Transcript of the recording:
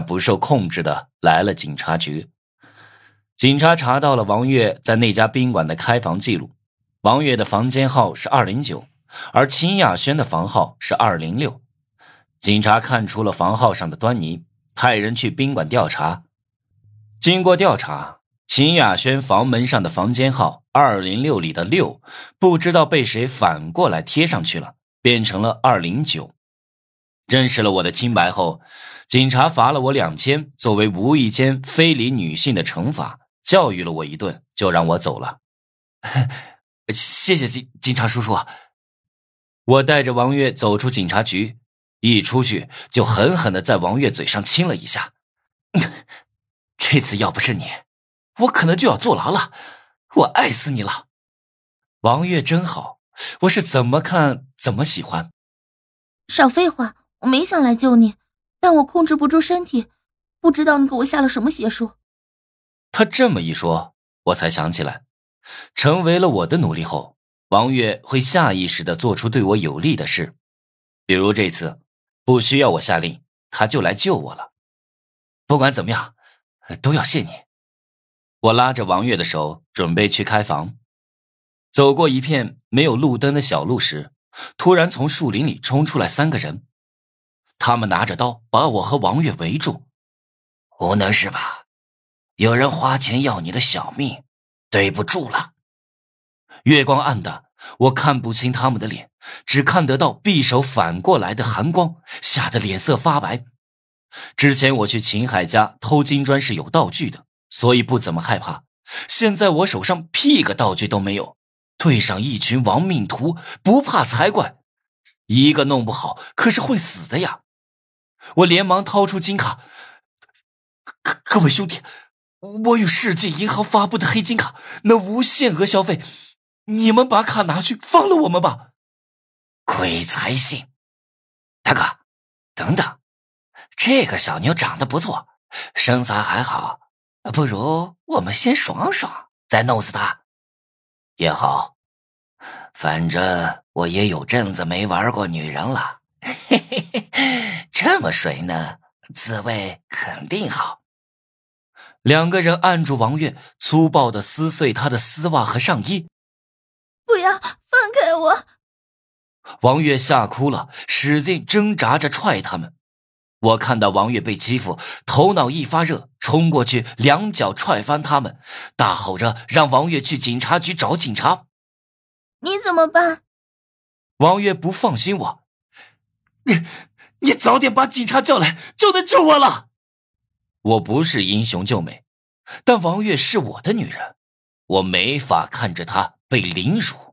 不受控制的来了警察局。警察查到了王月在那家宾馆的开房记录，王月的房间号是二零九，而秦雅轩的房号是二零六。警察看出了房号上的端倪，派人去宾馆调查。经过调查，秦雅轩房门上的房间号二零六里的六，不知道被谁反过来贴上去了，变成了二零九。认识了我的清白后，警察罚了我两千，作为无意间非礼女性的惩罚，教育了我一顿，就让我走了。谢谢警警察叔叔。我带着王月走出警察局，一出去就狠狠的在王月嘴上亲了一下。这次要不是你，我可能就要坐牢了。我爱死你了，王月真好，我是怎么看怎么喜欢。少废话。我没想来救你，但我控制不住身体，不知道你给我下了什么邪术。他这么一说，我才想起来，成为了我的奴隶后，王月会下意识的做出对我有利的事，比如这次，不需要我下令，他就来救我了。不管怎么样，都要谢你。我拉着王月的手，准备去开房。走过一片没有路灯的小路时，突然从树林里冲出来三个人。他们拿着刀把我和王月围住，无能是吧？有人花钱要你的小命，对不住了。月光暗淡，我看不清他们的脸，只看得到匕首反过来的寒光，吓得脸色发白。之前我去秦海家偷金砖是有道具的，所以不怎么害怕。现在我手上屁个道具都没有，对上一群亡命徒，不怕才怪。一个弄不好可是会死的呀！我连忙掏出金卡，各各位兄弟，我有世界银行发布的黑金卡，能无限额消费，你们把卡拿去放了我们吧。鬼才信！大哥，等等，这个小妞长得不错，身材还好，不如我们先爽爽，再弄死她也好。反正我也有阵子没玩过女人了。嘿嘿嘿，这么水呢，滋味肯定好。两个人按住王月，粗暴的撕碎她的丝袜和上衣。不要放开我！王月吓哭了，使劲挣扎着踹他们。我看到王月被欺负，头脑一发热，冲过去两脚踹翻他们，大吼着让王月去警察局找警察。你怎么办？王月不放心我。你，你早点把警察叫来，就能救我了。我不是英雄救美，但王月是我的女人，我没法看着她被凌辱。